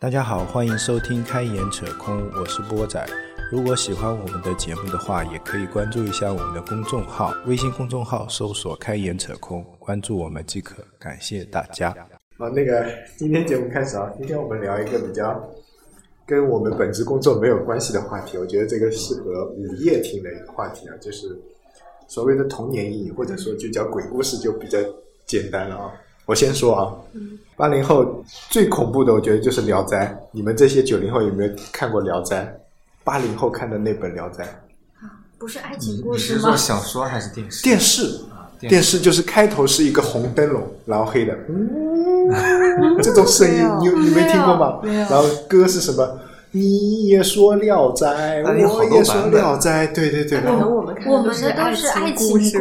大家好，欢迎收听《开眼扯空》，我是波仔。如果喜欢我们的节目的话，也可以关注一下我们的公众号，微信公众号搜索“开眼扯空”，关注我们即可。感谢大家。好，那个今天节目开始啊，今天我们聊一个比较跟我们本职工作没有关系的话题，我觉得这个适合午夜听的一个话题啊，就是所谓的童年阴影，或者说就叫鬼故事，就比较简单了啊。我先说啊，八零后最恐怖的，我觉得就是《聊斋》。你们这些九零后有没有看过《聊斋》？八零后看的那本《聊斋》，啊不是爱情故事吗是说？小说还是电视？电视啊，电视就是开头是一个红灯笼，然后黑的，嗯，这种声音你你没听过吗？没有然后歌是什么？你也说《聊斋》，我也说《聊斋》，对对对，可能我们看我们的的都是爱情故事。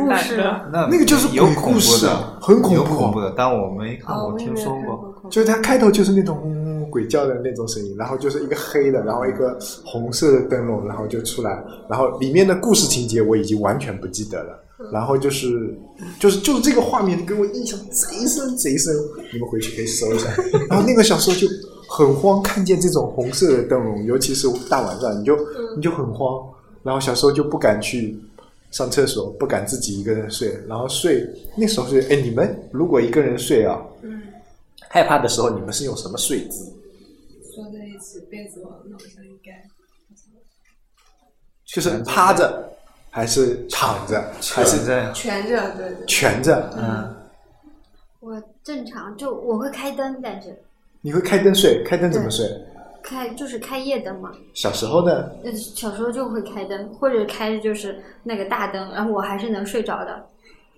那那个就是鬼故事，很恐怖恐怖的，但我没看哦，过，听我也没有说过。就是它开头就是那种嗯鬼叫的那种声音，然后就是一个黑的，然后一个红色的灯笼，然后就出来，然后里面的故事情节我已经完全不记得了，然后就是就是就是这个画面给我印象贼深贼深，你们回去可以搜一下。然后那个小时候就很慌，看见这种红色的灯笼，尤其是大晚上，你就你就很慌，然后小时候就不敢去。上厕所不敢自己一个人睡，然后睡那时候睡，哎，你们如果一个人睡啊，嗯，害怕的时候，你们是用什么睡姿？缩在一起，被子往脑上一盖。就是趴着，还是躺着，还是在蜷着，对对。蜷着？嗯，我正常就我会开灯，但是你会开灯睡？开灯怎么睡？开就是开夜灯嘛。小时候呢？呃，小时候就会开灯，或者开的就是那个大灯，然后我还是能睡着的。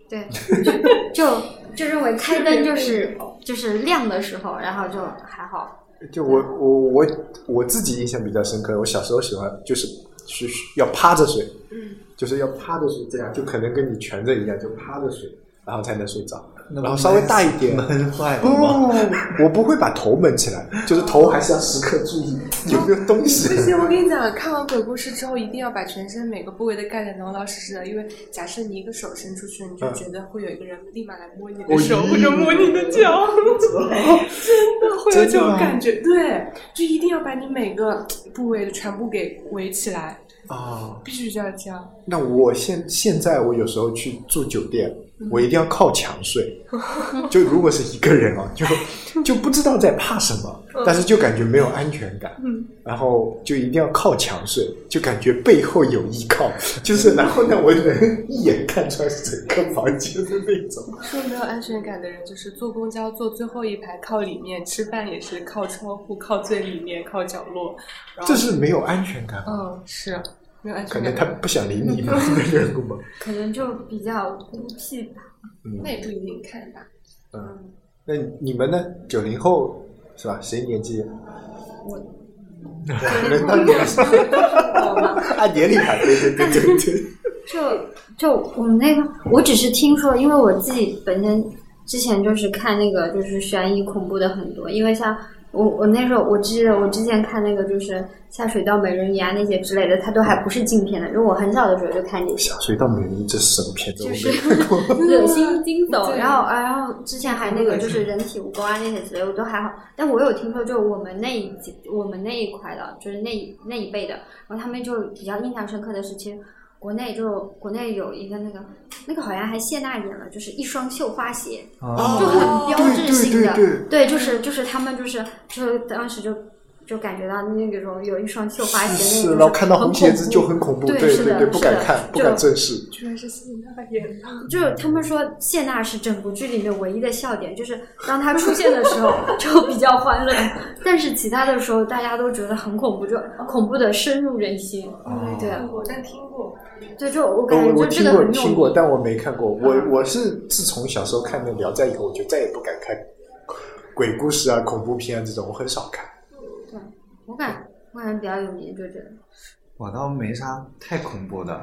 对，就就就认为开灯就是 就是亮的时候，然后就还好。就我我我我自己印象比较深刻，我小时候喜欢就是是要趴着睡，嗯，就是要趴着睡，这样就可能跟你蜷着一样，就趴着睡，然后才能睡着。那然后稍微大一点，闷坏了不吗？我不会把头蒙起来，就是头还是要时刻注意有没有东西。不行，我跟你讲，看完鬼故事之后，一定要把全身每个部位都盖得老老实实的，因为假设你一个手伸出去，你就嗯觉得会有一个人立马来摸你哦的手或者摸你的脚，真的会有这种感觉。对，就一定要把你每个部位的全部给围起来，啊，必须要这样。那我现现在我有时候去住酒店，我一定要靠墙睡。就如果是一个人啊，就 就不知道在怕什么，但是就感觉没有安全感。嗯，然后就一定要靠墙睡，就感觉背后有依靠。就是然后呢，我能一眼看穿整个房间的那种。说没有安全感的人，就是坐公交坐最后一排靠里面，吃饭也是靠窗户、靠最里面、靠角落。这是没有安全感，嗯，是没有安可全感。能他不想理你们的 缘故吧。可能就比较孤僻吧。嗯那也不一定看吧。嗯，那你们呢？九零后是吧？谁年纪？我轮到你了，按年龄排，对对对对对。就就我们那个，我只是听说，因为我自己本身之前就是看那个就是悬疑恐怖的很多，因为像我我那时候我记得我之前看那个就是下水道美人鱼啊那些之类的，它都还不是禁片的，因为我很小的时候就看这些。下水道美人鱼这是什么片子？我就是。恶心惊悚，然后啊然后之前还那个就是人体蜈蚣啊那些之类，我都还好。但我有听说，就我们那一级我们那一块的，就是那那一辈的，然后他们就比较印象深刻的是，其实国内就国内有一个那个那个好像还谢娜演了，就是一双绣花鞋，啊就很标志性的，对对。对就是就是他们就是就是当时就就感觉到那种有一双绣花鞋，是，那个然后看到很红鞋子恐怖就很恐怖，对对对，是的不敢看，不敢正视。居然是谢娜演的，就是他们说谢娜是整部剧里面唯一的笑点，就是当她出现的时候 就比较欢乐，但是其他的时候大家都觉得很恐怖，就恐怖的深入人心。哦对啊我但听过。对，就我感觉就这听过个听过，但我没看过。我我是自从小时候看那《聊斋》以后，我就再也不敢看鬼故事啊、恐怖片啊这种，我很少看。对，我感我感觉比较有名就这个。我倒没啥太恐怖的，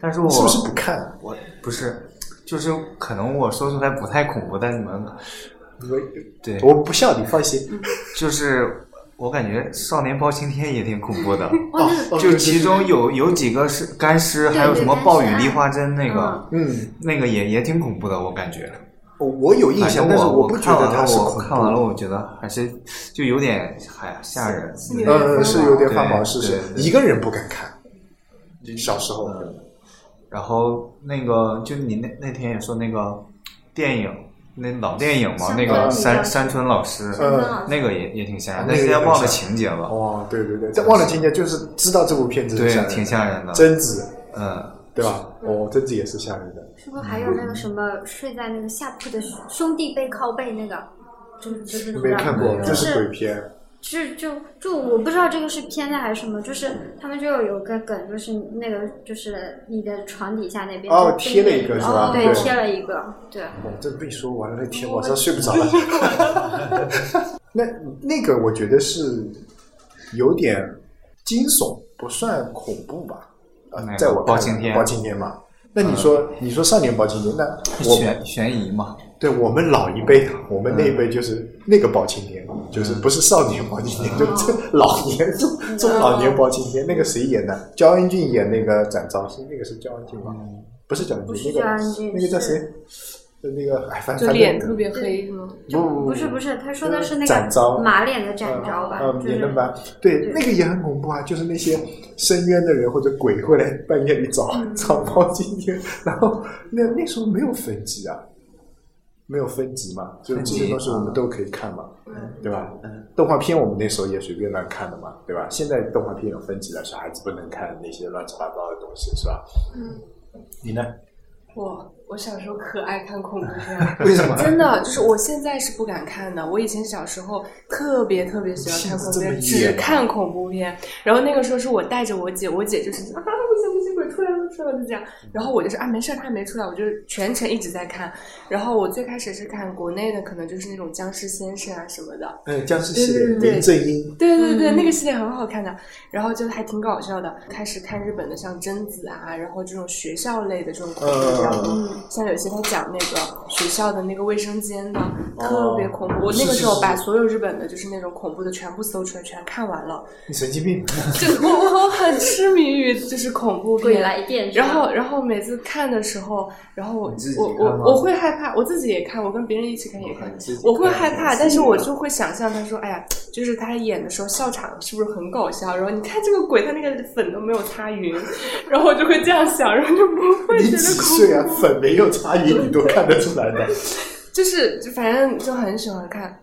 但是我是不是不看？我不是，就是可能我说出来不太恐怖，但你们我对，我不笑，你放心。就是我感觉《少年包青天》也挺恐怖的，哦，就其中有有几个是干尸，还有什么暴雨梨花针那个，嗯，那个也也挺恐怖的，我感觉。我我有印象，但是我不觉得它是恐怖。看完了，我觉得还是就有点还吓人。呃，是有点发毛，对是是对，对一个人不敢看。小时候，嗯然后那个就你那那天也说那个电影，那老电影嘛，那个山山村老师，山村老师那个也也挺吓人，啊但是现在忘了情节了。哦，对对对，这忘了情节就是知道这部片子是对吓人的挺吓人的贞子嗯，对吧？哦，贞子也是吓人的。是不是还有那个什么睡在那个下铺的兄弟背靠背那个？就是就是没看过，就这是鬼是片。是就就我不知道这个是偏的还是什么，就是他们就有个梗，就是那个就是你的床底下那边哦就贴了一个是吧对，对贴了一个，对。哦，这被说完了，那天晚上睡不着了。那那个我觉得是有点惊悚，不算恐怖吧？啊那，在我包青天包青天嘛。那你说，你说少年包青天，那我悬悬疑嘛，对我们老一辈的，我们那一辈就是那个包青天，就是不是少年包青天，就是老年中中老年包青天。那个谁演的？焦恩俊演那个展昭，是那个是焦恩俊吗？不是焦恩不俊，是那个那个叫是谁？呃那个哎，反就正脸特别黑是吗？不不不是不是，他说的是那展昭个马脸的展昭吧？呃，就是演的蛮对，那个也很恐怖啊，就是那些深渊的人或者鬼会来半夜里找嗯找包青天，然后那那时候没有分级啊，没有分级嘛，就这些东西我们都可以看嘛，对吧？动画片我们那时候也随便乱看的嘛，对吧？现在动画片有分级了，小孩子不能看那些乱七八糟的东西，是吧？嗯，你呢？我我小时候可爱看恐怖片，为什么？真的就是我现在是不敢看的。我以前小时候特别特别喜欢看恐怖片，只看恐怖片。然后那个时候是我带着我姐，我姐就是啊不行不行，鬼出来了出来了就这样。然后我就是啊没事儿，他还没出来，我就全程一直在看。然后我最开始是看国内的，可能就是那种僵尸先生啊什么的。嗯，僵尸系列，对对对林正英，对对对，那个系列很好看的，然后就还挺搞笑的。开始看日本的像贞子啊，然后这种学校类的这种恐怖比较多，像有些他讲那个学校的那个卫生间的，特别恐怖。我那个时候把所有日本的就是那种恐怖的全部搜出来，全看完了。你神经病！就我我很痴迷于就是恐怖鬼片。来电，然后，然后每次看的时候，然后我我我我会害怕，我自己也看，我跟别人一起看也看我会害怕，但是我就会想象他说，哎呀，就是他演的时候笑场是不是很搞笑？然后你看这个鬼，他那个粉都没有擦匀，然后我就会这样想，然后就不会觉得恐岁啊？怖，粉没没有差异，你都看得出来的。就是反正就很喜欢看。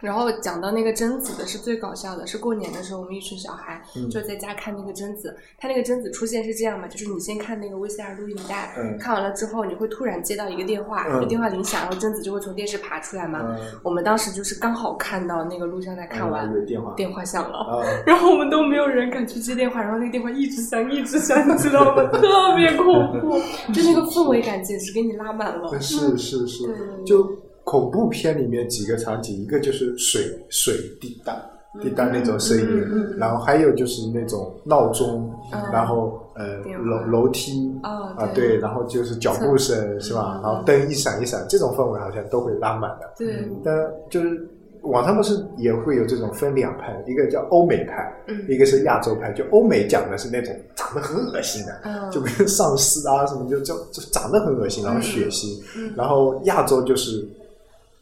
然后讲到那个贞子的是最搞笑的，是过年的时候，我们一群小孩嗯就在家看那个贞子。它那个贞子出现是这样嘛，就是你先看那个 VCR 录影带，嗯看完了之后，你会突然接到一个电话，嗯电话铃响，然后贞子就会从电视爬出来嘛。嗯我们当时就是刚好看到那个录像带看完，有电话电话响了。啊，然后我们都没有人敢去接电话，然后那个电话一直响，一直响，你知道吗？特别恐怖，就那个氛围感简直给你拉满了。是是是就恐怖片里面几个场景，一个就是水水滴答滴答那种声音，然后还有就是那种闹钟，嗯然后呃楼楼梯哦啊对对，然后就是脚步声是吧？嗯然后灯一闪一闪，这种氛围好像都会拉满的。对，但就是网上不是也会有这种分两派，一个叫欧美派，嗯一个是亚洲派。就欧美讲的是那种长得很恶心的，嗯就跟丧尸啊什么，就就就长得很恶心，然后血腥。然后亚洲就是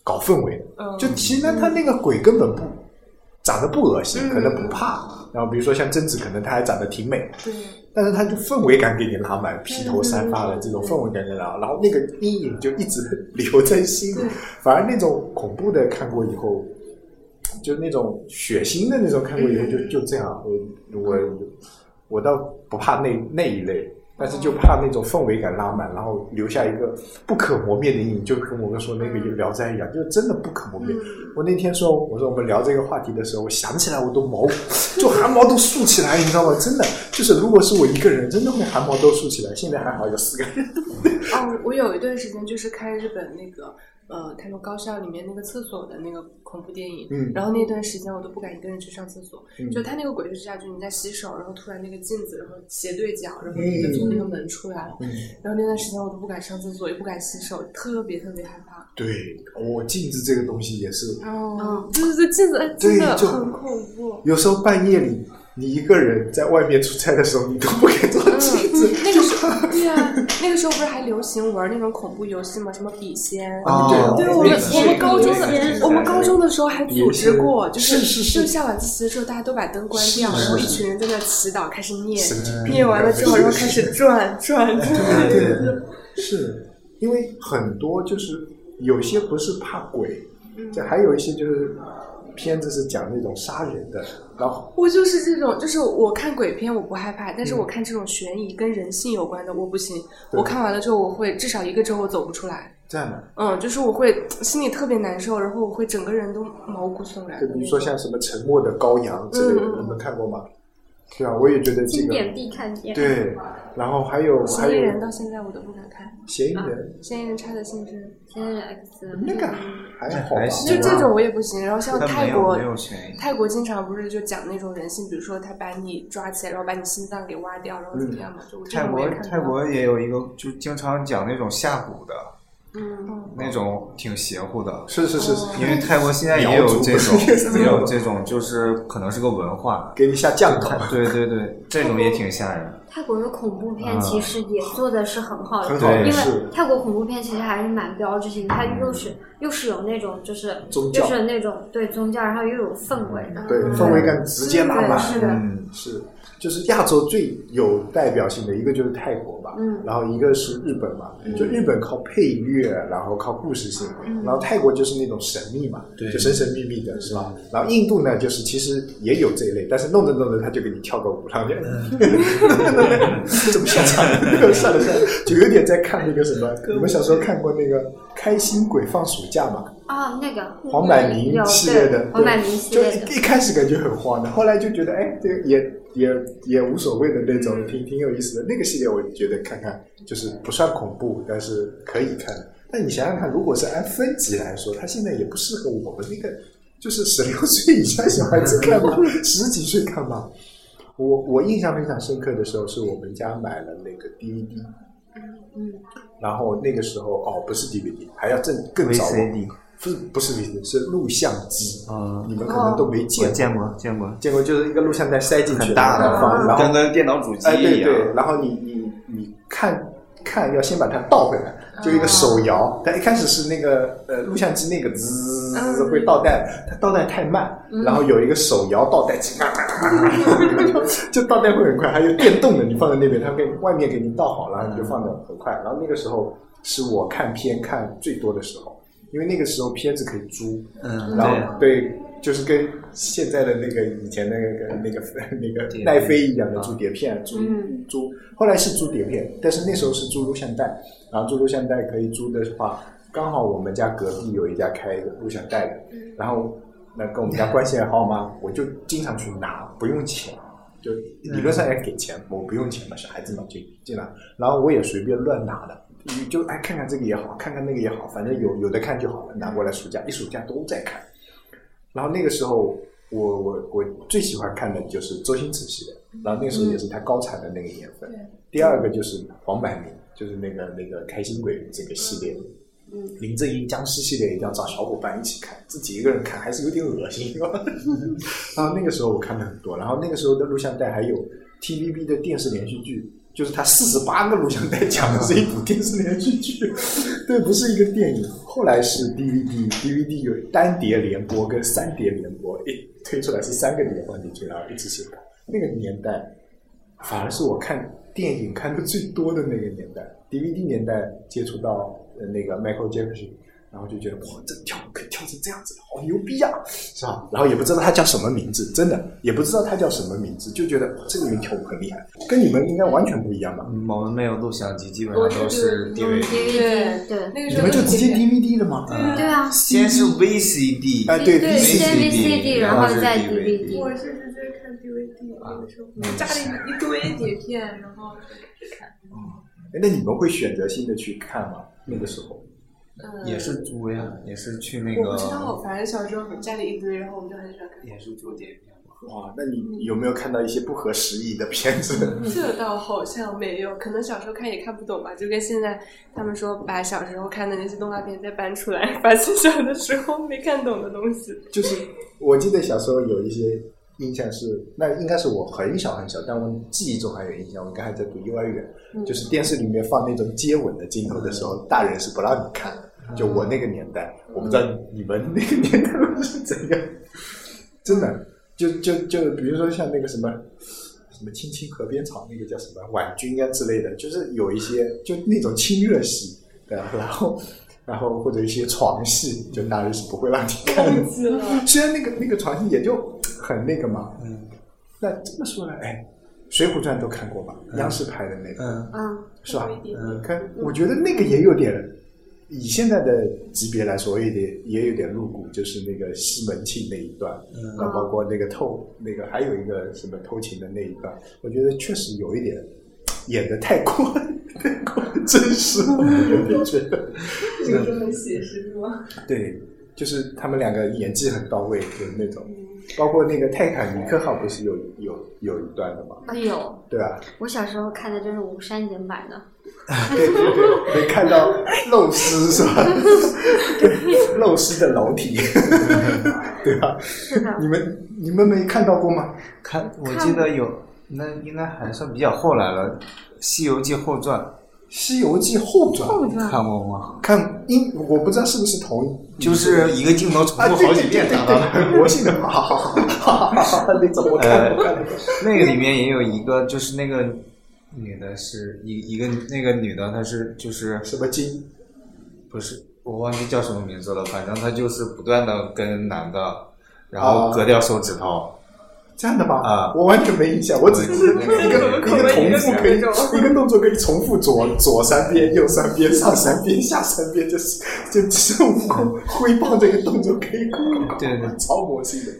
搞氛围的，嗯。就其实呢，他那个鬼根本不长得不恶心，嗯可能不怕。然后比如说像贞子，可能她还长得挺美，对，但是他就氛围感给你拉满，披头散发的这种氛围感给你拉，然后那个阴影就一直 留在心里。反而那种恐怖的看过以后，就那种血腥的那种看过以后，就就这样。我我我倒不怕那那一类，但是就怕那种氛围感拉满，然后留下一个不可磨灭的阴影，就跟我们说那个《聊斋》一样，就是真的不可磨灭。我那天说，我说我们聊这个话题的时候，我想起来我都毛，就汗毛都竖起来，你知道吗？真的，就是如果是我一个人，真的会汗毛都竖起来。现在还好有四个人。哦，我有一段时间就是看日本那个呃，他们高校里面那个厕所的那个恐怖电影，嗯然后那段时间我都不敢一个人去上厕所，嗯就他那个鬼就是这样，就你在洗手，然后突然那个镜子，然后斜对角，然后你就从那个门出来了，嗯，然后那段时间我都不敢上厕所，也不敢洗手，特别特别害怕。对，我、镜子这个东西也是，哦，就是这，镜子哎真的很恐怖。有时候半夜里你一个人在外面出差的时候，你都不敢照镜子。那个时候，对啊，那个时候不是还流行玩那种恐怖游戏吗？什么笔仙。哦对我们我们高中的我们高中的时候还组织过，就是是是就下晚自习的时候，大家都把灯关掉，然后一群人在那祈祷，开始念，念完了之后，然后开始转转转。对对对，是因为很多就是有些不是怕鬼，这还有一些就是片子是讲那种杀人的，然后我就是这种，就是我看鬼片我不害怕，但是我看这种悬疑跟人性有关的我不行。我看完了之后，我会至少一个周我走不出来。这样的。嗯，就是我会心里特别难受，然后我会整个人都毛骨悚然。就比如说像什么《沉默的羔羊》之类的，你们看过吗？对啊，我也觉得这个经典必看片。对。然后还有嫌疑人到现在我都不敢看，嫌疑人，嫌疑人差的性质，现在 X 那个还好吧还？行就这种我也不行。然后像泰国。泰国经常不是就讲那种人性，比如说他把你抓起来，然后把你心脏给挖掉，然后怎么样嘛？就泰国泰国也有一个，就经常讲那种下蛊的，嗯，那种挺邪乎的。是是是是，因为泰国现在也有这种，也有这种，就是可能是个文化。给你下降头，对对对，这种也挺吓人。泰国的恐怖片啊其实也做的是很好的，很好对。因为泰国恐怖片其实还是蛮标志性的，它又是又是有那种就是宗教就是那种对宗教，然后又有氛围，对氛围感直接满满。是的，嗯，是，就是亚洲最有代表性的一个就是泰国吧，嗯。然后一个是日本嘛，就日本靠配乐，然后靠故事性，然后泰国就是那种神秘嘛，对。就神神秘秘的是吧？然后印度呢，就是其实也有这一类，但是弄着弄着他就给你跳个舞，然后就 怎么下场？算了算了，就有点在看那个什么，你们小时候看过那个《开心鬼放暑假》吗？啊，那个。黄百鸣系列的，对黄百鸣系就列的，一一开始感觉很慌的，后来就觉得哎，这个也也也无所谓的那种，挺挺有意思的。那个系列我觉得看看就是不算恐怖，但是可以看。但你想想看，如果是按分级来说，它现在也不适合我们那个就是十六 岁以下小孩子看吧，十几岁看吧。我我印象非常深刻的时候，是我们家买了那个 DVD，嗯，然后那个时候哦，不是 DVD，还要正更早哦 VCD 不是不是 VCD，是录像机。嗯你们可能都没见过，见过见过，见过就是一个录像带塞进去，很大然后放，然后跟跟电脑主机哎对一样。对，然后你你你看看要先把它倒回来，就一个手摇，它一开始是那个呃录像机那个滋嗯会倒带，它倒带太慢，然后有一个手摇倒带机，就倒带会很快，还有电动的，你放在那边，它给外面给你倒好了，你就放的很快。然后那个时候是我看片看最多的时候，因为那个时候片子可以租，嗯，然后对，就是跟现在的那个以前那个那个 那个碟奈飞一样的租碟片，租嗯租。后来是租碟片，但是那时候是租录像带，然后租录像带可以租的话，刚好我们家隔壁有一家开一个录像带的，然后那跟我们家关系还好嘛，我就经常去拿，不用钱。就理论上也给钱，我不用钱嘛，小孩子嘛就进来，然后我也随便乱拿的，你就哎看看这个也好，看看那个也好，反正有有的看就好了，拿过来暑假一暑假都在看。然后那个时候我我我最喜欢看的就是周星驰系列，然后那个时候也是他高产的那个年份。第二个就是黄百鸣，就是那个那个开心鬼这个系列。嗯，林正英僵尸系列一定要找小伙伴一起看，自己一个人看还是有点恶心。然后那个时候我看的很多，然后那个时候的录像带还有 TVB 的电视连续剧，就是它四十八个录像带讲的是一部电视连续剧，对，不是一个电影。后来是 DVD，DVD 有单碟联播跟三碟联播，一推出来是三个碟放进去，然后一直写看。那个年代反而是我看电影看的最多的那个年代，DVD 年代接触到呃那个 Michael Jackson，然后就觉得哇，这跳舞可以跳成这样子，好牛逼啊，是吧？然后也不知道他叫什么名字，真的也不知道他叫什么名字，就觉得哇，这个人跳舞很厉害，跟你们应该完全不一样吧？嗯我们没有录像机，基本上都是嗯 DVD。对那个时候你们就直接 DVD 了吗？对啊，先是 VCD，哎，对对先 VCD 然后再 DVD。我是直接看 DVD，那个时候家里一堆碟片，然后就开始看。哎那你们会选择性的去看吗？那个时候，嗯也是租呀，也是去那个我不知道，个，反正小时候家里一堆，然后我们就很喜欢看。也是租碟片。哇，那你有没有看到一些不合时宜的片子？这倒好像没有，可能小时候看也看不懂吧，就跟现在他们说把小时候看的那些动画片再搬出来，发现小的时候没看懂的东西。就是我记得小时候有一些印象是，那应该是我很小很小，但我记忆中还有印象，我应该还在读幼儿园，就是电视里面放那种接吻的镜头的时候，大人是不让你看的。就我那个年代，我不知道你们那个年代是怎样，真的，就就就比如说像那个什么什么《青青河边草》，那个叫什么婉君啊之类的，就是有一些就那种亲热戏，对吧？然后然后或者一些床戏，就大人是不会让你看的。虽然那个那个床戏也就很那个嘛，嗯那这么说来，哎，《水浒传》都看过吧？央视拍的那个，嗯嗯，是吧？嗯看，我觉得那个也有点，以现在的级别来说，有点也有点露骨，就是那个西门庆那一段，嗯然后包括那个偷那个还有一个什么偷情的那一段，我觉得确实有一点演的太过太过真实了，有点觉得。这个就很写实是吗？对，就是他们两个演技很到位的那种，包括那个泰坦尼克号不是有有有一段的吗？啊有，对啊？我小时候看的就是无删减版的，对对对，没看到露丝是吧？对 漏尸的楼体，对吧？是的，你们你们没看到过吗？看，我记得有，那应该还算比较后来了，《西游记后传《西游记后传》后传看过吗？看，因我不知道是不是同一，就是一个镜头重啊，复好几遍，对对知道吗？对对，魔性的，好好好好好好，那种我看过看过。那个里面也有一个，就是那个女的是一一个那个女的，她是就是什么经？不是我忘记叫什么名字了，反正她就是不断的跟男的，然后割掉手指头。这样的吗？啊我完全没印象，我只记得一个 一个重复可以一个动作可以重复左左三遍、右三遍、上三遍、下三遍，就是就孙悟空挥棒这个动作可以，对对超魔性的。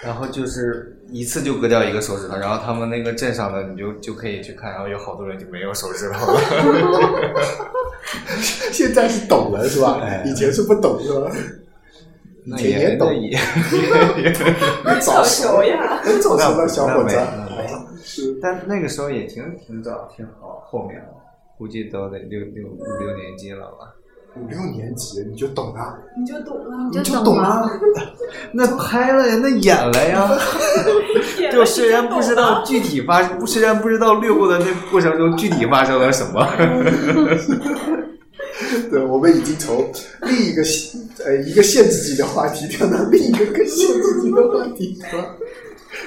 然后就是一次就割掉一个手指头，然后他们那个镇上的你就就可以去看，然后有好多人就没有手指头了。现在是懂了是吧哎？以前是不懂是吧？以那前也懂，那也很早熟呀！很早熟的小伙子那但那个时候也挺挺早，挺好，后面，估计都得六六五六年级了吧。五六年级你就懂了，你就懂了，你就懂了。那拍了呀，那演了呀。就虽然不知道具体发，虽然不知道掠过的那过程中具体发生了什么，对，我们已经从另一个限呃一个限制级的话题跳到另一个更限制级的话题，是吧？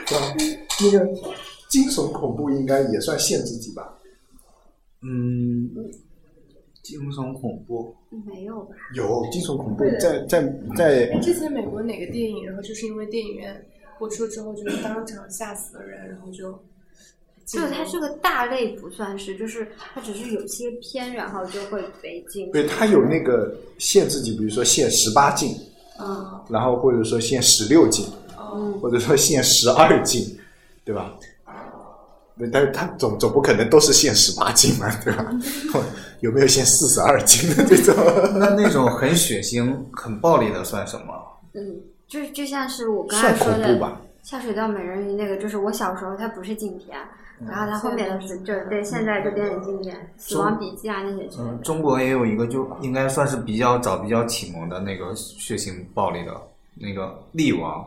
是吧？那个惊悚恐怖应该也算限制级吧？嗯，惊悚恐怖，没有吧？有惊悚恐怖在在在哎，之前美国哪个电影，然后就是因为电影院播出之后，就是当场吓死了人，然后就就是它这个大类不算是，就是它只是有些片，然后就会被禁。对它有那个限制级，比如说限十八禁，嗯然后或者说限十六禁，嗯，或者说限十二禁，对吧？对但是它总总不可能都是限十八禁嘛，对吧？有没有限四十二禁的这种？那那种很血腥、很暴力的算什么？嗯，就就像是我刚才说的？下水道美人鱼那个，就是我小时候它不是禁片，然后它后面的是就是对，现在就变成经典，《死亡笔记》啊那些嗯，中国也有一个，就应该算是比较早、比较启蒙的那个血腥暴力的那个《力王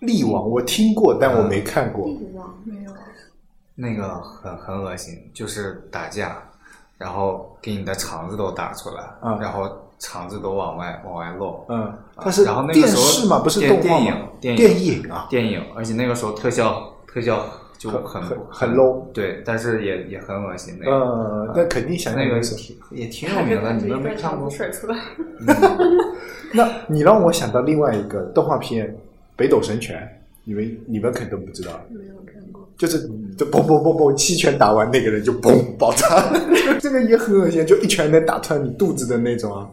力王我听过，但我没看过。力王没有。》，那个很很恶心，就是打架，然后给你的肠子都打出来，嗯然后肠子都往外往外漏。嗯，它是然后那个电时候视嘛？不是电动电影？电电影影啊，电影，而且那个时候特效特效就很很很很 low 对，但是也也很恶心那个。呃，那肯定想那个也挺有名的，你们没看过？甩出来，那你让我想到另外一个动画片《北斗神拳》，你们你们肯定不知道，没有看过。就是就嘣嘣嘣嘣，七拳打完那个人就嘣爆炸，这个也很恶心，就一拳能打穿你肚子的那种啊。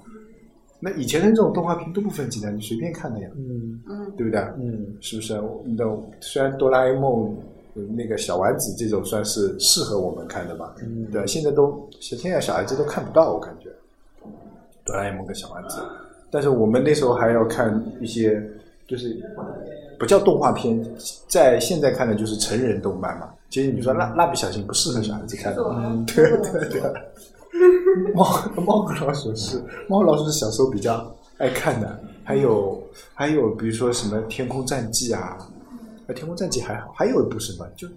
那以前的这种动画片都不分级的，你随便看的呀，嗯嗯，对不对？嗯，是不是？那虽然哆啦 A 梦、呃那个小丸子这种算是适合我们看的吧，嗯对吧？现在都现在小孩子都看不到，我感觉哆啦 A 梦跟小丸子。但是我们那时候还要看一些，就是不叫动画片，在现在看的就是成人动漫嘛。其实你说蜡蜡笔小新不适合小孩子看的，嗯对对对。猫猫和老鼠是猫和老鼠是小时候比较爱看的，还有还有比如说什么《天空战记》啊，呃，《天空战记》还好，还有一部什么？就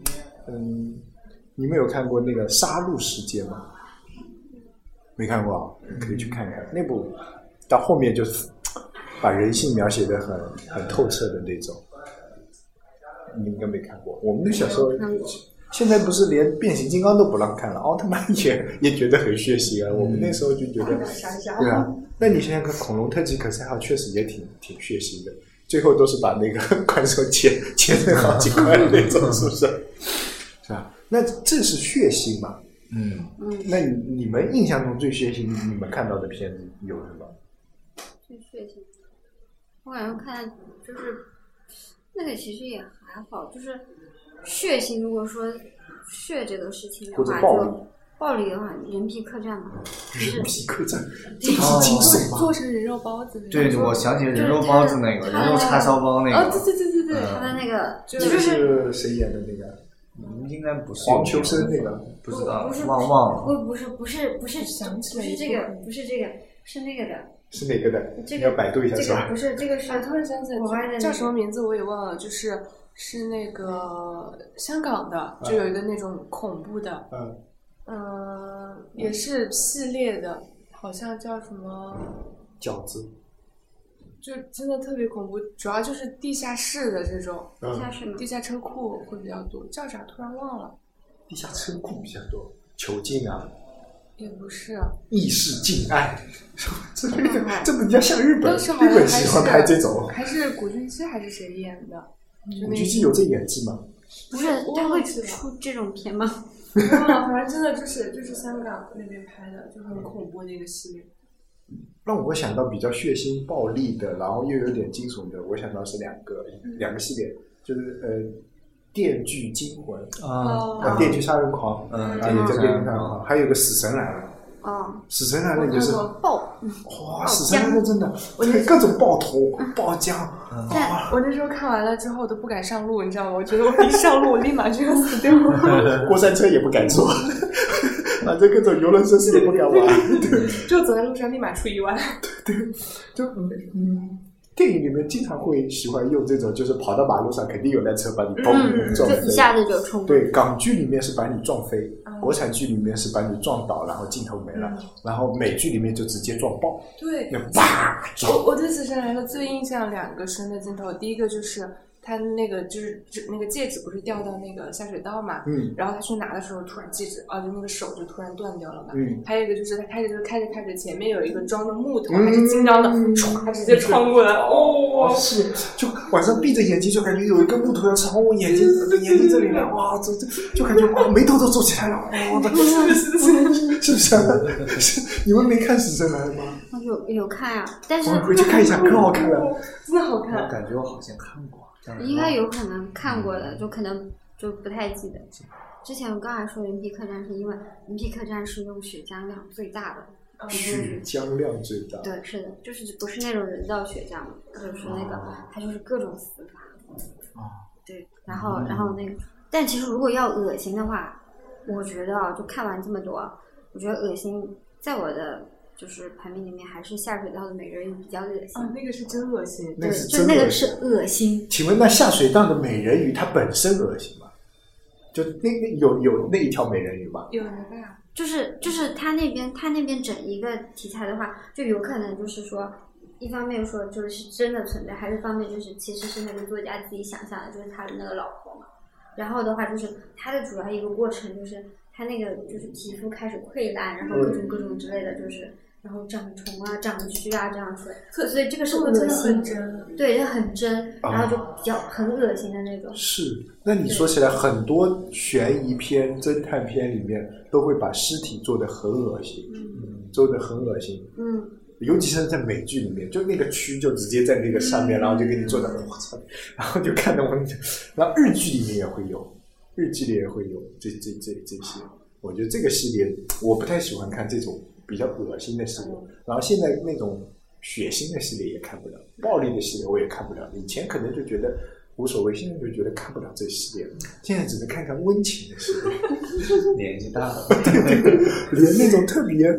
嗯，你们有看过那个《杀戮世界》吗？没看过啊，可以去看看。那部到后面就是把人性描写的很很透彻的那种。你应该没看过。我们那小时候现在不是连变形金刚都不让看了，奥特曼也也觉得很血腥啊。我们那时候就觉得，对啊。那你想想看，恐龙特级可赛号确实也挺挺血腥的，最后都是把那个 快手切切成好几块的那种，是不是？是吧？那这是血腥嘛？嗯，嗯，那你你们印象中最血腥，你们看到的片子有什么？最血腥。我感觉看就是那个其实也还好，就是血腥。如果说血这个事情的或者话，就暴力的话，人皮客栈嘛，人皮客栈，这不是惊悚吗？做成人肉包子。对，我想起人肉包子那个，人肉叉烧包那个哦，个，对对对对对，他的那个就这个是谁演的那个？嗯应该不是黄秋生那个？不知道不是，忘忘了。不不是不是不是想起来不是这个不是这个是那个的，是哪个的？这个你要百度一下不？是这个是啊，突然想起来叫什么名字我也忘了，就是是那个香港的，就有一个那种恐怖的，嗯，嗯，也是系列的，好像叫什么，饺子。就真的特别恐怖，主要就是地下室的这种，地下，室吗？地下车库会比较多，叫啥突然忘了，地下车库比较多，囚禁啊，也不是，异世禁爱，这个这比较像日本，日本喜欢拍这是种。还是古巨基还是谁演的？就古那巨基有这演技吗？不是他会出这种片吗？忘 了，反正真的就是就是香港那边拍的，就很恐怖那个系列。让我想到比较血腥暴力的，然后又有点惊悚的，我想到是两个两个系列，就是呃，《电锯惊魂》啊，啊，《电锯杀人狂》嗯啊，也叫《电锯杀人狂》，还有个《死神来了》。哦，死神来了就是，我爆，哇，死神来了真的，各种爆头、爆浆，对，我那时候看完了之后都不敢上路，你知道吗？我觉得我一上路 我立马就要死掉了，过山车也不敢坐，反正各种游轮设施也不敢玩，对。就走在路上立马出意外。对对就嗯嗯，电影里面经常会喜欢用这种，就是跑到马路上肯定有辆车把你嘣嗯，撞飞。就一下子就冲过对，港剧里面是把你撞飞，嗯国产剧里面是把你撞倒，然后镜头没了，嗯然后美剧里面就直接撞爆，对那啪撞。我我对《死神来了》最印象两个深的镜头，第一个就是他那个就是指那个戒指不是掉到那个下水道嘛，嗯然后他去拿的时候突然戒指啊，就那个手就突然断掉了嘛。嗯，还有一个就是他开始就开着开着，前面有一个装的木头，嗯还是金刚的，唰直接穿过来，哦，是，就晚上闭着眼睛就感觉有一个木头要朝我眼睛 眼睛这里来，哇，这这就感觉哇眉头都皱起来了，哇，这 是不是不？是你们没看《死神来了》吗？有有看啊，但是我回去看一下，可好看了。真的好我看。感觉我好像看过，应该有可能看过的，就可能就不太记得。之前我刚才说人皮客栈，是因为人皮客栈是用血浆量最大的，血浆量最大。对，是的，就是不是那种人造血浆，就是那个它就是各种死法。对，然后然后那个，但其实如果要恶心的话，我觉得啊，就看完这么多，我觉得恶心在我的就是排名里面还是下水道的美人鱼比较恶心。啊，那个是真恶心。那对，是真恶就那个是。恶心。请问那下水道的美人鱼它本身恶心吗？就那那有有那一条美人鱼吗？有那个呀，就是就是他那边他那边整一个题材的话，就有可能就是说，一方面说就是真的存在，还是方面就是其实是那个作家自己想象的，就是他的那个老婆嘛。然后的话就是他的主要一个过程就是他那个就是皮肤开始溃烂，然后各种各种之类的，就是然后长虫啊、长蛆啊这样子，所以所以这个是恶做的真的心很，真。对，就很真，啊然后就比较很恶心的那种。是。那你说起来，很多悬疑片、侦探片里面都会把尸体做的很恶心，嗯做的很恶心。嗯，尤其是在美剧里面，就那个蛆就直接在那个上面，然后就给你做的，我操！然后就看得我，然后日剧里面也会有，日剧里也会有这这这这些。我觉得这个系列我不太喜欢看这种比较恶心的系列，然后现在那种血腥的系列也看不了，暴力的系列我也看不了。以前可能就觉得无所谓，现在就觉得看不了这系列，现在只能看看温情的系列。年纪大了，对对对连那种特别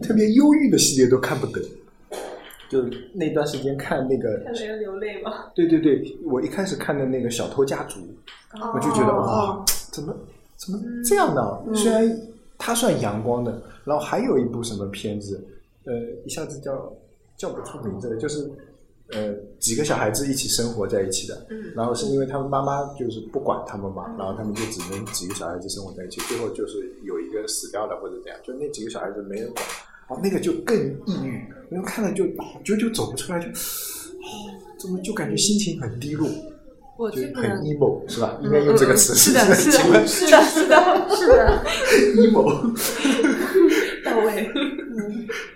特别忧郁的系列都看不得。就那段时间看那个，看了要流泪吗？对对对，我一开始看的那个《小偷家族》，我就觉得哇，怎么怎么这样呢？虽然它算阳光的，然后还有一部什么片子，呃，一下子叫叫不出名字了，就是呃几个小孩子一起生活在一起的，嗯。然后是因为他们妈妈就是不管他们嘛，然后他们就只能几个小孩子生活在一起，最后就是有一个死掉了或者怎样，就那几个小孩子没人管，哦，那个就更抑郁，因为看了就好久就走不出来，就哦，怎么就感觉心情很低落，就很 emo 是吧？应该用这个词，是的，是的，是的，是的，是的，emo 到位。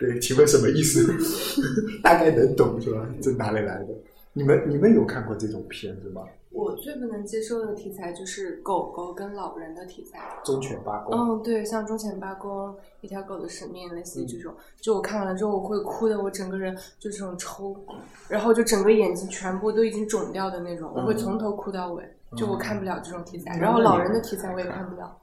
对，请问什么意思？大概能懂是吧？这哪里来的？你们你们有看过这种片子吗？我最不能接受的题材就是狗狗跟老人的题材。忠犬八公，嗯，对，像《忠犬八公》《一条狗的生命》类似于这种，就我看完了之后，我会哭的，我整个人就这种抽，然后就整个眼睛全部都已经肿掉的那种，我会从头哭到尾，就我看不了这种题材。然后老人的题材我也看不了，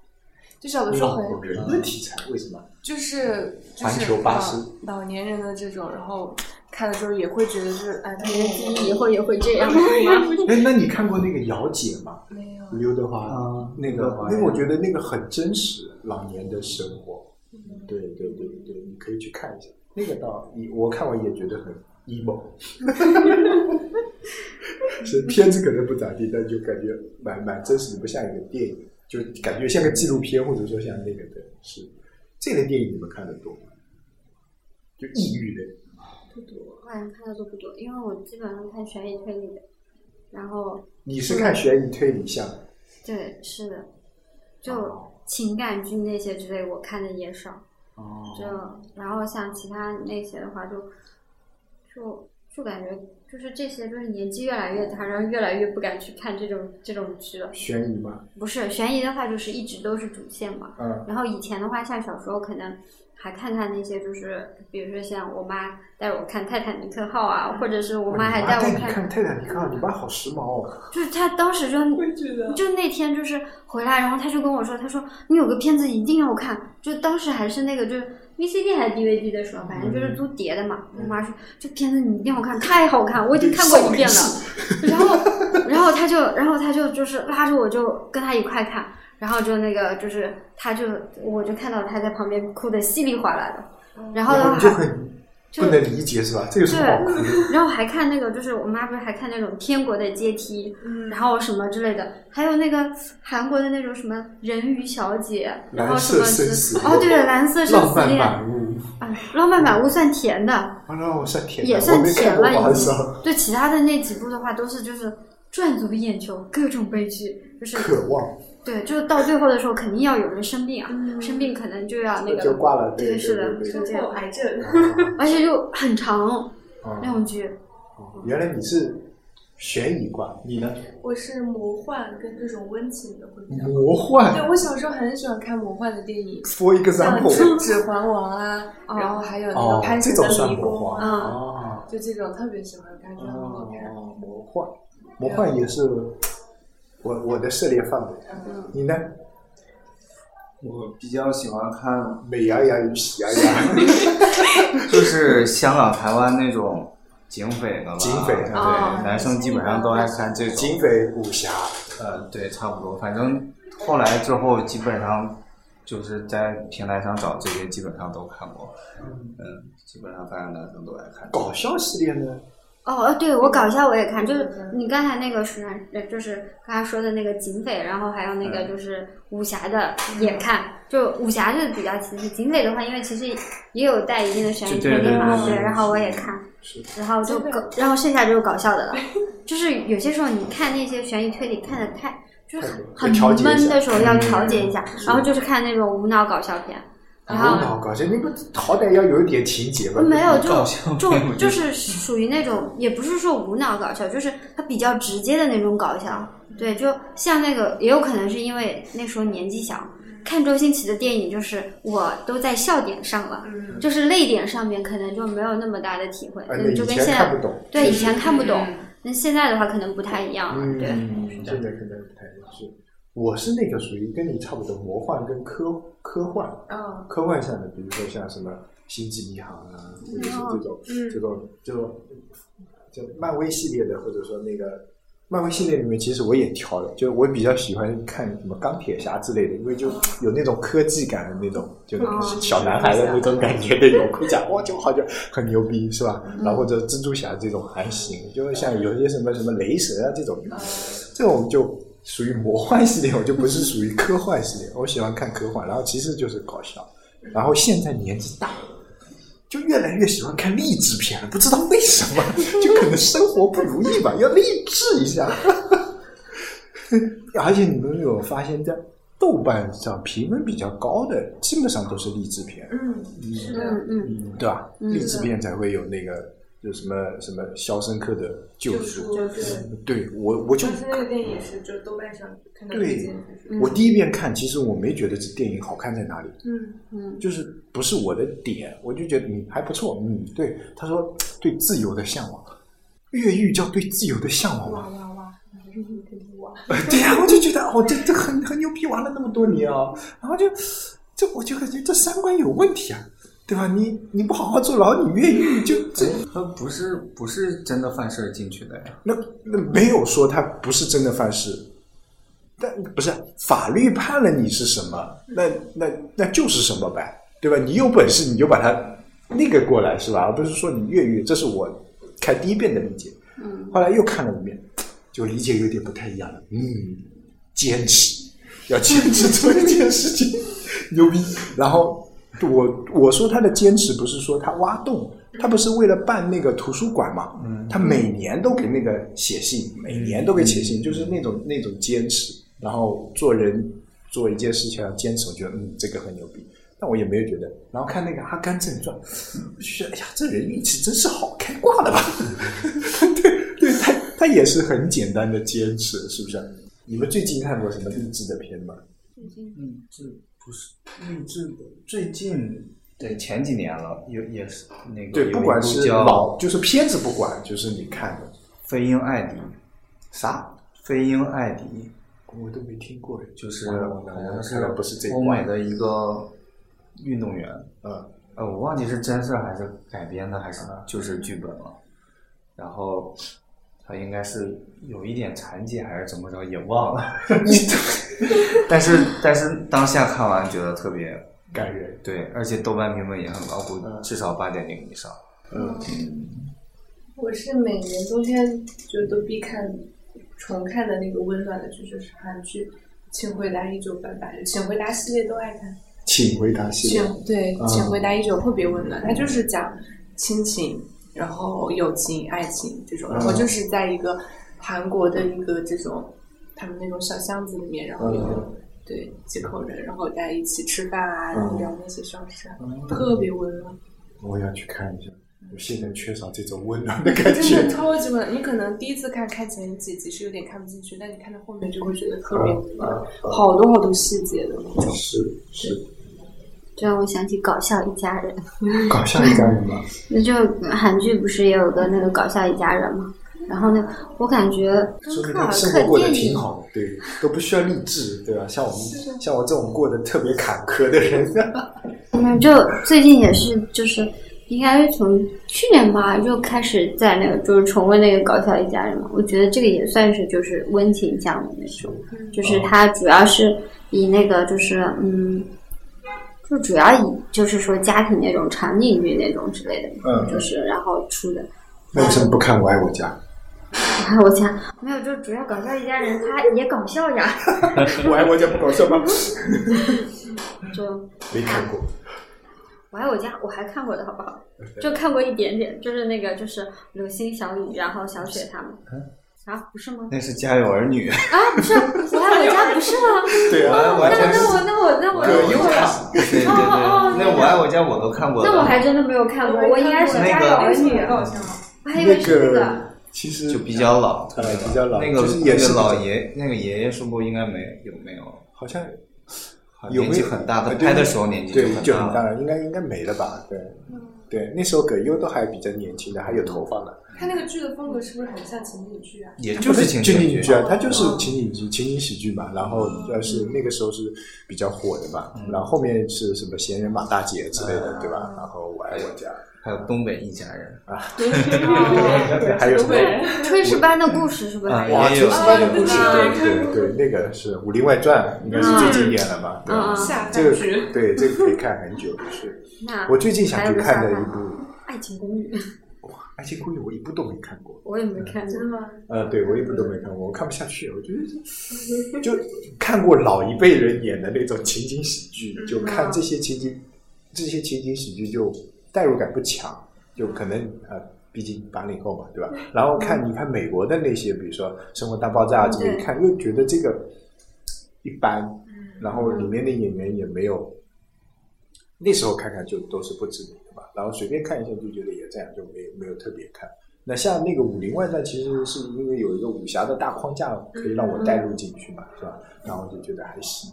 就小的时候很老人的题材为什么？就是就环是老老年人的这种，然后看的时候也会觉得是哎，他年纪以后也会这样 吗？哎，那你看过那个《姚姐》吗？没有。刘德华啊那个刘德华，那个我觉得那个很真实，老年的生活。对对对对，你可以去看一下。那个倒，你我看完也觉得很 emo。是片子可能不咋地，但就感觉蛮蛮真实的，不像一个电影，就感觉像个纪录片，或者说像那个的是这类电影，你们看的多吗？就抑郁类。不多，我好像看的都不多，因为我基本上看悬疑推理的，然后你是看悬疑推理向的？对，是的，就情感剧那些之类，我看的也少。哦就然后像其他那些的话就，就就感觉就是这些，就是年纪越来越大，然后越来越不敢去看这种这种剧了。悬疑吗？不是悬疑的话，就是一直都是主线嘛。嗯然后以前的话，像小时候可能还看看那些，就是比如说像我妈带我看《泰坦尼克号》啊，或者是我妈还带我看看《泰坦尼克号》，你妈好时髦哦。就是她当时就就那天就是回来，然后她就跟我说，她说你有个片子一定要看，就当时还是那个就是 VCD 还是 DVD 的时候，反正就是租碟的嘛。我妈说这片子你一定要看，太好看，我已经看过一遍了。然后，然后她就，然后她就就是拉着我就跟她一块看，然后就那个就是他就我就看到他在旁边哭的稀里哗啦的，然后然后呢还你就很不能理解是吧？这有什么好哭的？然后还看那个，就是我妈不是还看那种天国的阶梯，嗯然后什么之类的，还有那个韩国的那种什么人鱼小姐，然后蓝什么色生死哦，对，蓝色生浪漫死恋，满屋，啊，浪漫满屋算甜的，啊，浪漫算甜的，也算甜了已。经。对，其他的那几部的话都是就是赚足眼球，各种悲剧，就是渴望对，就是到最后的时候肯定要有人生病啊，生病可能就要那个就挂了，对对，是的，对对对是这样，癌症，而且就很长啊那种剧。哦原来你是悬疑挂，你呢？我是魔幻跟这种温情的会比较。魔幻对，我小时候很喜欢看魔幻的电影，，For 像指环王》啊，哦然后还有那哦个《潘这种神的迷宫啊，哦就这种特别喜欢看，觉得很好看。哦，魔幻，魔幻也是我我的涉猎范围。嗯你呢？我比较喜欢看，美羊羊与喜羊羊，就是香港、台湾那种警匪的吧。警匪对，哦男生基本上都爱看这种。警匪武侠，呃，对，差不多。反正后来之后，基本上就是在平台上找这些，基本上都看过。嗯，基本上反正男生都爱看。搞笑系列呢？哦，呃对我搞笑我也看，就是你刚才那个是呃，就是刚才说的那个警匪，然后还有那个就是武侠的也看，就武侠是比较其次，警匪的话，因为其实也有带一定的悬疑推理嘛，对然后我也看，然后就搞，然后剩下就是搞笑的了，就是有些时候你看那些悬疑推理看的太。就是很闷的时候要调节一下，然后就是看那种无脑搞笑片，然无后脑搞笑，你不好歹要有一点情节吧？没有，就就就是属于那种，也不是说无脑搞笑，就是它比较直接的那种搞笑。对，就像那个，也有可能是因为那时候年纪小，看周星驰的电影，就是我都在笑点上了，嗯就是泪点上面可能就没有那么大的体会，呃，嗯，那以前就跟现在看不懂，对以前看不懂嗯，那现在的话可能不太一样了，对。嗯，现在可能不太是。我是那个属于跟你差不多魔幻跟科科幻，啊，科幻向的，比如说像什么星际迷航啊，或者是这种、嗯这种这种就漫威系列的，或者说那个漫威系列里面，其实我也挑了，就我比较喜欢看什么钢铁侠之类的，因为就有那种科技感的那种，就哦小男孩的那种感觉那种盔甲，哇，就好像很牛逼，是吧？然后或者蜘蛛侠这种还行，就是像有些什么什么雷神啊这种，这种就属于魔幻系列，我就不是属于科幻系列。我喜欢看科幻，然后其实就是搞笑。然后现在年纪大了，就越来越喜欢看励志片了，不知道为什么，就可能生活不如意吧，要励志一下。而且你们有发现，在豆瓣上评分比较高的，基本上都是励志片，嗯，是的，嗯嗯，对吧？嗯励志片才会有那个，就什么什么《肖申克的救赎》就是对我，我就当时那个电影也是，就豆瓣上看到对推荐才是我第一遍看，其实我没觉得这电影好看在哪里，嗯。嗯。就是不是我的点，我就觉得嗯还不错，嗯，对，他说对自由的向往，越狱叫对自由的向往哇，哇哇，哇，对呀、我就觉得哦，这这很很牛逼，玩了那么多年啊，然后就这我就感觉这三观有问题啊，对吧？你你不好好坐牢，你越狱就这他不是不是真的犯事儿进去的呀。那那没有说他不是真的犯事，但不是法律判了你是什么，那那那就是什么呗，对吧？你有本事你就把他那个过来是吧？而不是说你越狱，这是我看第一遍的理解。嗯，后来又看了一遍，就理解有点不太一样了。嗯，坚持，要坚持做一件事情，牛逼。然后我我说他的坚持不是说他挖洞，他不是为了办那个图书馆嘛？嗯他每年都给那个写信，每年都给写信，就是那种那种坚持，然后做人做一件事情要坚持，我觉得嗯，这个很牛逼。但我也没有觉得，然后看那个《阿甘正传》，我就觉得哎呀，这人运气真是好，开挂了吧？对对，他他也是很简单的坚持，是不是？你们最近看过什么励志的片吗？励志不是励志的，最近对前几年了，也也是那个对，不管是老就是片子，不管就是你看的飞鹰艾迪，啥，飞鹰艾迪我都没听过，就是完了完了好像是不是这一欧美的一个运动员，嗯呃，我忘记是真事还是改编的，还是就是剧本了。然后他应该是有一点残疾还是怎么着，也忘了。但是但是当下看完觉得特别感人，对，而且豆瓣评分也很高，估嗯至少八点零以上。嗯我是每年冬天就都必看重看的那个温暖的剧，就是韩剧《请回答一九八八》，《请回答》系列都爱看。请回答系列，请对，啊请回答一九特别温暖，它就是讲亲情，然后友情、爱情这种，啊然后就是在一个韩国的一个这种他们那种小巷子里面，然后有嗯对几口人，然后在一起吃饭啊，然后聊那些小事特别温暖，我要去看一下。我现在缺少这种温暖的感觉真的。超级温暖。你可能第一次看看前几集是有点看不进去，但你看到后面就会觉得特别温暖，啊啊好多好多细节的那种。是是，这让我想起《搞笑一家人 》，搞笑一家人吗？那就韩剧不是也有个那个《搞笑一家人》吗？然后呢，我感觉说明跟克尔他生活过得挺好的，对，都不需要励志，对吧？像我们像我这种过得特别坎坷的人，嗯，就最近也是，就是应该是从去年吧，就开始在那个就是重温那个《搞笑一家人》嘛。我觉得这个也算是就是温情向的那种，就是它主要是以那个就是嗯，就主要以就是说家庭那种场景剧那种之类的，嗯就是然后出的。那为什么不看《我爱我家我爱 我家没有，就主要《搞笑一家人》他也搞笑呀，》？《我爱我家》不搞笑吗？就没看过。我爱我家我还看过的好不好？就看过一点点，就是那个就是刘星、小雨，然后小雪他们。啊，不是吗？那是《家有儿女》，啊，不是，我爱我家不是吗？对啊，那我爱那我那我那我葛优那我看对对对，哦哦那《我爱我家》我都看过。那我还真的没有看过，我应该是家有儿女，好像。我还以为是那个个。其实就比较老，呃比较老那个就是也是那个老爷，那个爷爷是不是应该没有没有？好像好年纪很大，他拍的时候年纪对就很大了。很大了，应该应该没了吧？对对，那时候葛优都还比较年轻的，还有头发呢。看那个剧的风格是不是很像情景剧啊？也就是情情景景剧啊，它就是哦情景剧、情景喜剧嘛。然后要是那个时候是比较火的嘛，然后后面是什么闲人马大姐之类的，对吧？然后我爱我家还有东北一家人啊，还有什么？炊事班的故事是不是还有？哇，炊事班的故事，啊对对对，那个是《武林外传》，应该是最经典的嘛，对吧？嗯下这个。对这个可以看很久，就是那我最近想去看的一部爱情公寓》，《爱情公寓》，我一部都没看过。我也没看，真的吗？呃，对我一部都没看过，我看不下去。我觉得 就看过老一辈人演的那种情景喜剧，就看这些情景，这些情景喜剧就代入感不强，就可能呃，毕竟八零后嘛，对吧？然后看你看美国的那些，比如说《生活大爆炸》这个，对一看又觉得这个一般，然后里面的演员也没有。那时候看看就都是不知名然后随便看一下就觉得也这样，就没没有特别看。那像那个《武林外传》，其实是因为有一个武侠的大框架，可以让我带入进去嘛，是吧？然后就觉得还行。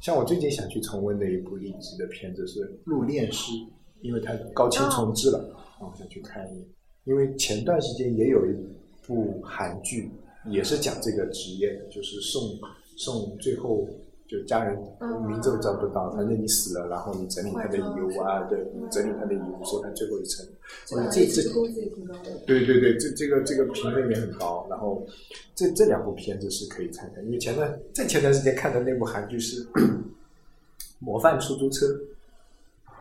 像我最近想去重温的一部励志的片子是《入殓师》，因为它高清重制了，然后我想去看一眼。因为前段时间也有一部韩剧，也是讲这个职业的，就是送送最后就家人名字都找不到，反正你死了，然后你整理他的遗物啊，对，整理他的遗物，收他最后一层。我觉得这这工资也挺高的。对对对，这这个这个评分也很高。然后这这两部片子是可以看看，因为前段在前段时间看的那部韩剧是 《模范出租车》，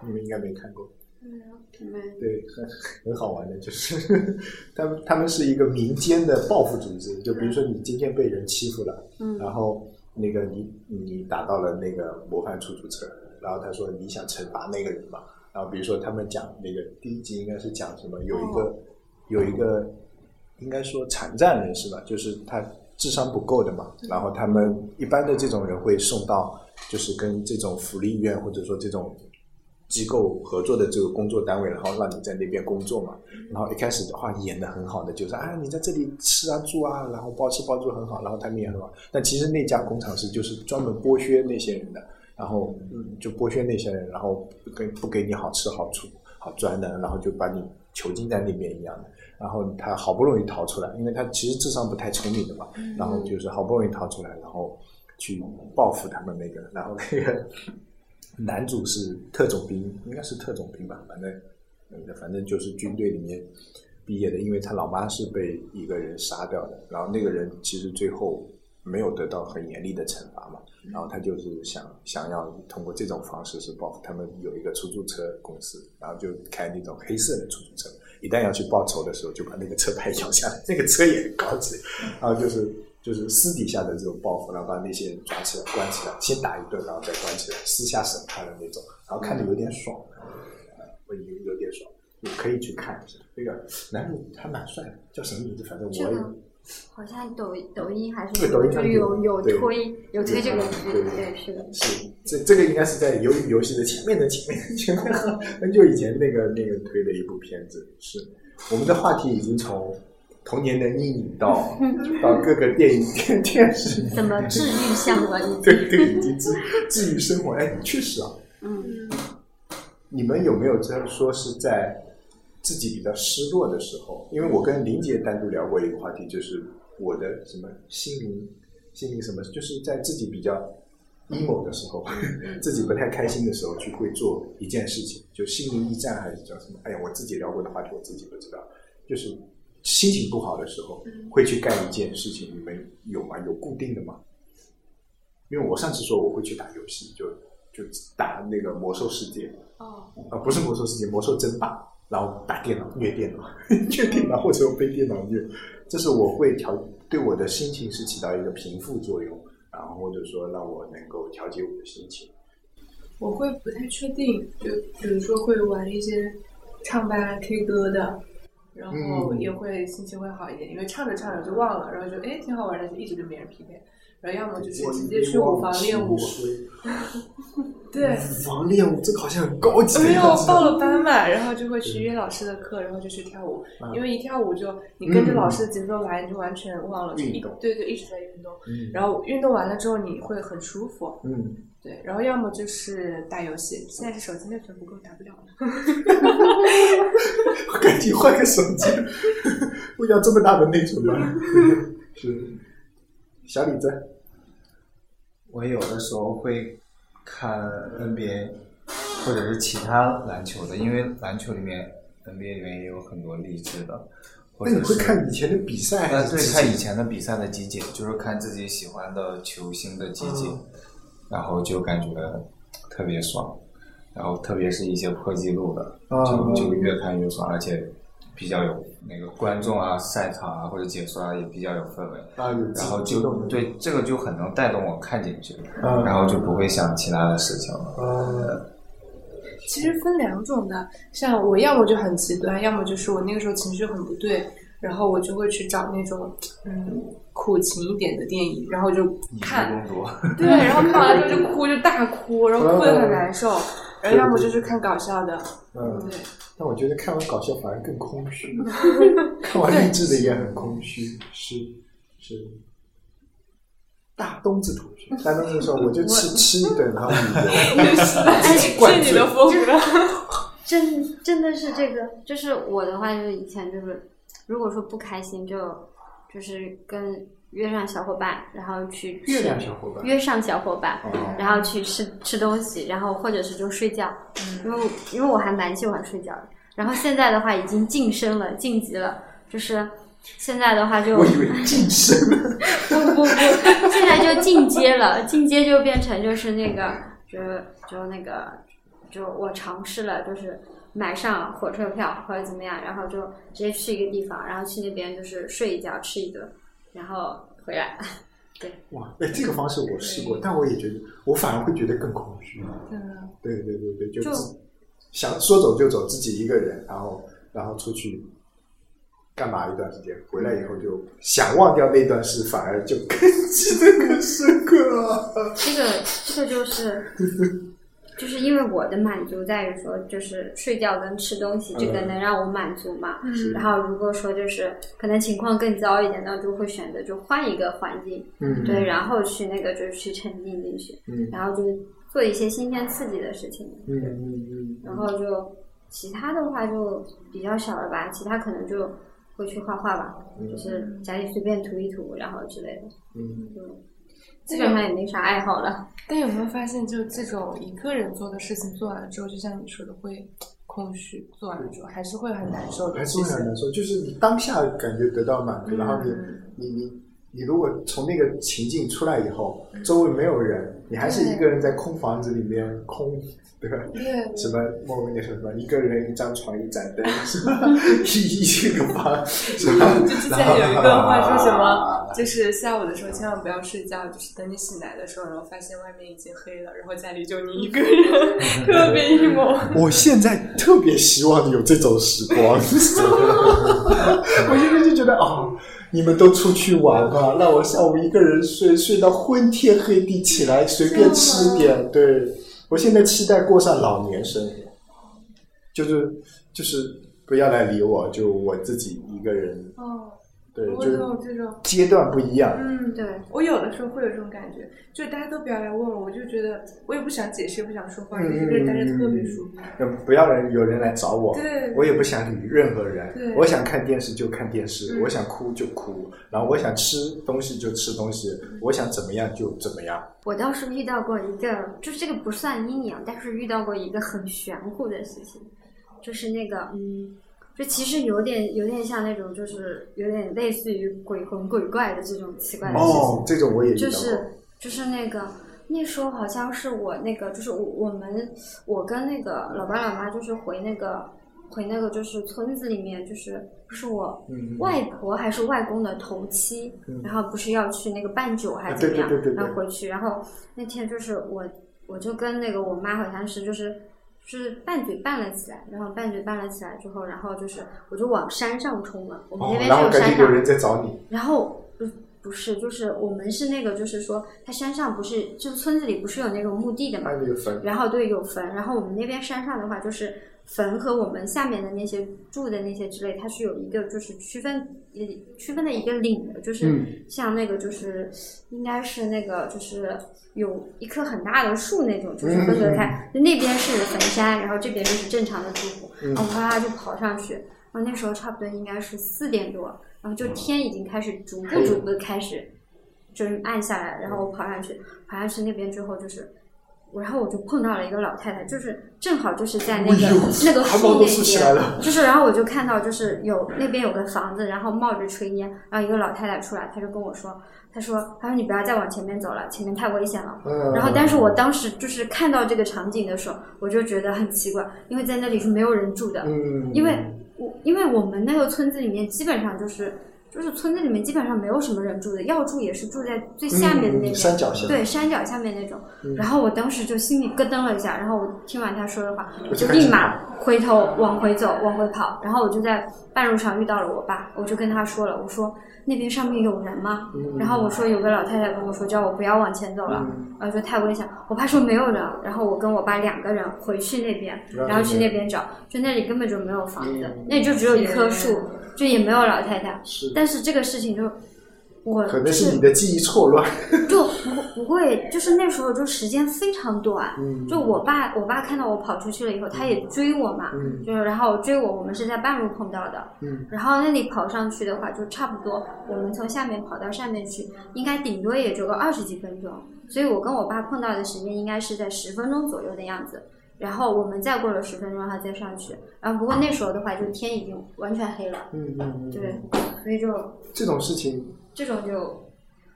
你们应该没看过。对，很 很好玩的，就是 他们他们是一个民间的报复组织，就比如说你今天被人欺负了，嗯然后那个你你打到了那个模范出租车，然后他说你想惩罚那个人嘛，然后比如说他们讲那个第一集应该是讲什么，有一个、有一个应该说残障人士吧，就是他智商不够的嘛，然后他们一般的这种人会送到就是跟这种福利院或者说这种机构合作的这个工作单位，然后让你在那边工作嘛。然后一开始的话演的很好的，就是啊你在这里吃啊住啊，然后包吃包住很好，然后他们也很好。但其实那家工厂是就是专门剥削那些人的，然后嗯就剥削那些人，然后不给不给你好吃好住好穿的，然后就把你囚禁在那边一样的。然后他好不容易逃出来，因为他其实智商不太聪明的嘛，然后就是好不容易逃出来，然后去报复他们那个，然后那个男主是特种兵，应该是特种兵吧，反正嗯反正就是军队里面毕业的，因为他老妈是被一个人杀掉的，然后那个人其实最后没有得到很严厉的惩罚嘛，然后他就是想想要通过这种方式是报复他们有一个出租车公司，然后就开那种黑色的出租车，一旦要去报仇的时候，就把那个车牌摇下来，那个车也很高级，然后就是就是私底下的这种报复，然后把那些人抓起来关起来，先打一顿，然后再关起来，私下审判的那种，然后看着有点爽，呃我有有点爽，你可以去看一下。那个男主还蛮帅的，叫什么名字？反正我也好像抖抖音还是对抖音上就有有推有推这个剧，对对是的。是这这个应该是在鱿鱼游戏的前面的前面前面 很久以前那个那个推的一部片子。是我们的话题已经从童年的阴影到 到各个电影电 电视，怎么治愈项了？已 经对对，已经治治愈生活。哎，确实啊，嗯，你们有没有这样说是在自己比较失落的时候？因为我跟林姐单独聊过一个话题，就是我的什么心灵心灵什么，就是在自己比较 emo 的时候，自己不太开心的时候，去会做一件事情，就心灵驿站还是叫什么？哎呀，我自己聊过的话题，我自己不知道。就是心情不好的时候，会去干一件事情，你们有吗？有固定的吗？因为我上次说我会去打游戏，就就打那个魔兽世界，哦，啊，不是魔兽世界，魔兽争霸，然后打电脑虐电脑，虐电脑或者被电脑虐，这是我会调对我的心情是起到一个平复作用，然后或者说让我能够调节我的心情。我会不太确定，就比如说会玩一些唱吧 K 歌的，然后嗯也会心情会好一点，因为唱着唱着就忘了，然后就哎挺好玩的，就一直跟别人 PK，然后要么就是直接去舞房练舞，对，舞房练舞，这个好像很高级的没有。报了班嘛，然后就会去约老师的课，然后就去跳舞。因为一跳舞就你跟着老师的节奏来，你就完全忘了就一运动对对，一直在运动。嗯然后运动完了之后，你会很舒服。嗯，对，然后要么就是打游戏，现在是手机内存不够，打不了了。赶紧换个手机，不要这么大的内存吗？是，小李子，我有的时候会看 NBA，或者是其他篮球的，因为篮球里面 NBA 里面也有很多励志的，或者是那你会看以前的比赛还呃，对，是看以前的比赛的集锦，就是看自己喜欢的球星的集锦，嗯然后就感觉特别爽，然后特别是一些破纪录的，啊就就越看越爽，而且比较有那个观众啊、赛场啊或者解说啊也比较有氛围，然后就对这个就很能带动我看进去，嗯然后就不会想其他的事情了。嗯其实分两种的，像我要么就很极端，要么就是我那个时候情绪很不对，然后我就会去找那种嗯苦情一点的电影，然后就看，对，然后看完之后 就哭，就大哭，然后哭得很难受，然后要么就是看搞笑的，嗯，对，但我觉得看完搞笑反而更空虚，看完励志的也很空虚，是是。大东子同学，大东子说：“我就吃吃一顿，然后旅游，是你的风格。真真的是这个，就是我的话，就是以前就是，如果说不开心就就是跟约上小伙伴，然后去吃月亮小伙伴约上小伙伴，哦然后去吃吃东西，然后或者是就睡觉，因为因为我还蛮喜欢睡觉的。然后现在的话已经晋升了，晋级了，就是现在的话就我以为晋升了。不不不，现在就进阶了，进阶就变成就是那个，就就那个，就我尝试了，就是买上火车票或者怎么样，然后就直接去一个地方，然后去那边就是睡一觉，吃一顿，然后回来。对哇，哎，这个方式我试过，但我也觉得，我反而会觉得更空虚。对对对对，就就想说走就走，自己一个人，然后然后出去干嘛一段时间，回来以后就想忘掉那段事，反而就更 记得更深刻了。这个这个就是。就是因为我的满足在于说，就是睡觉跟吃东西，这个能让我满足嘛。嗯。然后如果说就是可能情况更糟一点，那就会选择就换一个环境，嗯，对，然后去那个就是去沉浸进去，嗯。然后就是做一些新鲜刺激的事情，嗯，嗯嗯，然后就其他的话就比较少了吧，其他可能就会去画画吧，就是家里随便涂一涂，然后之类的，嗯。就基本上也没啥爱好了。但有没有发现，就这种一个人做的事情做完了之后，就像你说的，会空虚，做完了之后还是会很难受的。还是会很难受，就是你当下感觉得到满足，然后你嗯你你你如果从那个情境出来以后，周围没有人，你还是一个人在空房子里面空，对吧？对，什么莫文那说什么一个人一张床一盏灯，是吧？一一个房，是吧？就之前有一个话说什么，就是下午的时候千万不要睡觉，就是等你醒来的时候，然后发现外面已经黑了，然后家里就你一个人，特别 emo。我现在特别希望有这种时光，我现在就觉得哦，你们都出去玩吧，让我下午一个人睡，睡到昏天黑地起来，随便吃点。对我现在期待过上老年生活，就是就是不要来理我，就我自己一个人。哦，对，我就懂这种。阶段不一样。嗯，对，我有的时候会有这种感觉，就大家都不要来问我，我就觉得我也不想解释，也不想说话，一个人待着特别舒服。嗯不要人有人来找我，对我也不想理任何人对。我想看电视就看电视，嗯我想哭就哭，然后我想吃东西就吃东西，嗯我想怎么样就怎么样。我倒是遇到过一个，就是这个不算阴阳，但是遇到过一个很玄乎的事情，就是那个嗯，就其实有点有点像那种，就是有点类似于鬼魂鬼怪的这种奇怪的事情。哦，这种我也。就是就是那个那时候好像是我那个就是我我们我跟那个老爸老妈就是回那个回那个就是村子里面就是不是我嗯外婆还是外公的头七，嗯然后不是要去那个办酒还啊是怎么样，对对对对对然后回去，然后那天就是我我就跟那个我妈好像是就是。就是拌嘴拌了起来，然后拌嘴拌了起来之后，然后就是我就往山上冲了。我们那哦，边是有山上，感觉有人在找你。然后，不不是，就是我们是那个，就是说，它山上不是，就是村子里不是有那种墓地的嘛，然后对有坟，然后我们那边山上的话，就是坟和我们下面的那些住的那些之类，它是有一个就是区分呃区分的一个岭的，就是嗯。像那个就是应该是那个就是有一棵很大的树那种，就是分隔开，就那边是坟山，然后这边就是正常的住户，然后哗啦就跑上去，然后那时候差不多应该是四点多，然后就天已经开始逐步逐步地开始就是暗下来，然后我跑上去，跑上去那边之后就是。然后我就碰到了一个老太太，就是正好就是在那个、哎那个汗毛都树那竖起来边，就是然后我就看到就是有那边有个房子，然后冒着炊烟，然后一个老太太出来，她就跟我说，她说，她说你不要再往前面走了，前面太危险了。嗯，然后，但是我当时就是看到这个场景的时候，我就觉得很奇怪，因为在那里是没有人住的，嗯，因为我因为我们那个村子里面基本上就是就是村子里面基本上没有什么人住的，要住也是住在最下面的那边，嗯山脚下，对山脚下面那种。嗯然后我当时就心里咯噔了一下，然后我听完他说的话，我就立马回头往回走，往回跑。然后我就在半路上遇到了我爸，我就跟他说了，我说那边上面有人吗？嗯然后我说有个老太太跟我说叫我不要往前走了，嗯然后说太危险。我爸说没有人，然后我跟我爸两个人回去那边，然后去那边找，就那里根本就没有房子嗯，那里就只有一棵树，就也没有老太太。是，但是这个事情就我可能就是你的记忆错乱，就不不会，就是那时候就时间非常短。嗯就我爸，我爸看到我跑出去了以后，他也追我嘛，嗯就是然后追我，我们是在半路碰到的。嗯然后那里跑上去的话，就差不多，我们从下面跑到上面去，应该顶多也就个二十几分钟。所以我跟我爸碰到的时间应该是在十分钟左右的样子。然后我们再过了十分钟，然后再上去。然后不过那时候的话，就天已经完全黑了，嗯嗯嗯，对，所以就这种事情，这种就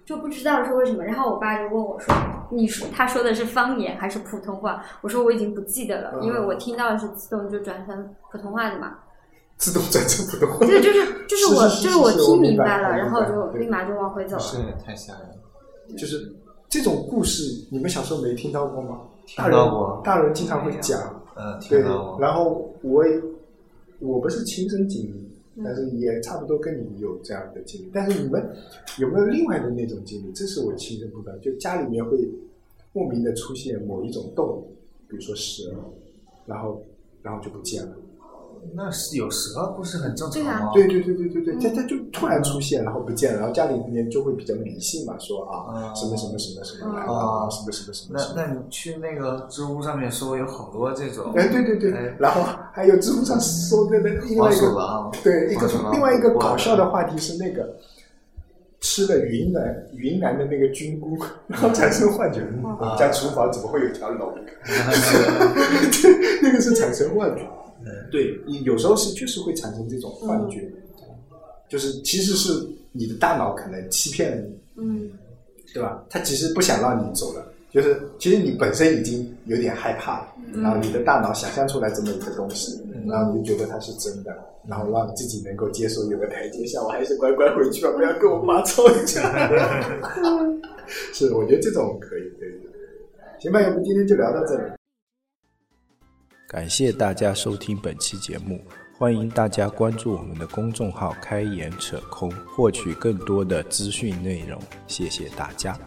就不知道是为什么。然后我爸就问我说：“你说他说的是方言还是普通话？”我说我已经不记得了，嗯因为我听到的是自动就转成普通话的嘛。自动转成普通话，对，就是就是我是是是就是我是我听明白了，然后就立马就往回走了。是太吓人了。就是这种故事，你们小时候没听到过吗？听大人大人经常会讲，嗯，对听到过。，然后我也我不是亲身经历，嗯但是也差不多跟你有这样的经历。但是你们有没有另外的那种经历？这是我亲身不知道，就家里面会莫名的出现某一种动物，比如说蛇，然后然后就不见了。那是有蛇不是很正常对啊吗？对对对对对对，它它就突然出现，然后不见了，然后家里面就会比较迷信嘛，说啊啊什么什么什么什么来了啊啊，什么什么什么那什么。那你去那个知乎上面搜，有好多这种。哎，对对对哎，然后还有知乎上说的那另外一个狼。对，一个另外一个搞笑的话题是那个吃了云南云南的那个菌菇，然后产生幻觉，嗯我们家厨房怎么会有条龙？那个是产生幻觉。对，你有时候是确实会产生这种幻觉，就是其实是你的大脑可能欺骗了你，嗯对吧？他其实不想让你走了，就是其实你本身已经有点害怕了，然后你的大脑想象出来这么一个东西，然后你就觉得它是真的，然后让自己能够接受有个台阶下，我还是乖乖回去吧，不要跟我妈吵架。是，我觉得这种可以，对对对。行吧，要不今天就聊到这里。感谢大家收听本期节目，欢迎大家关注我们的公众号“开眼扯空”，获取更多的资讯内容。谢谢大家。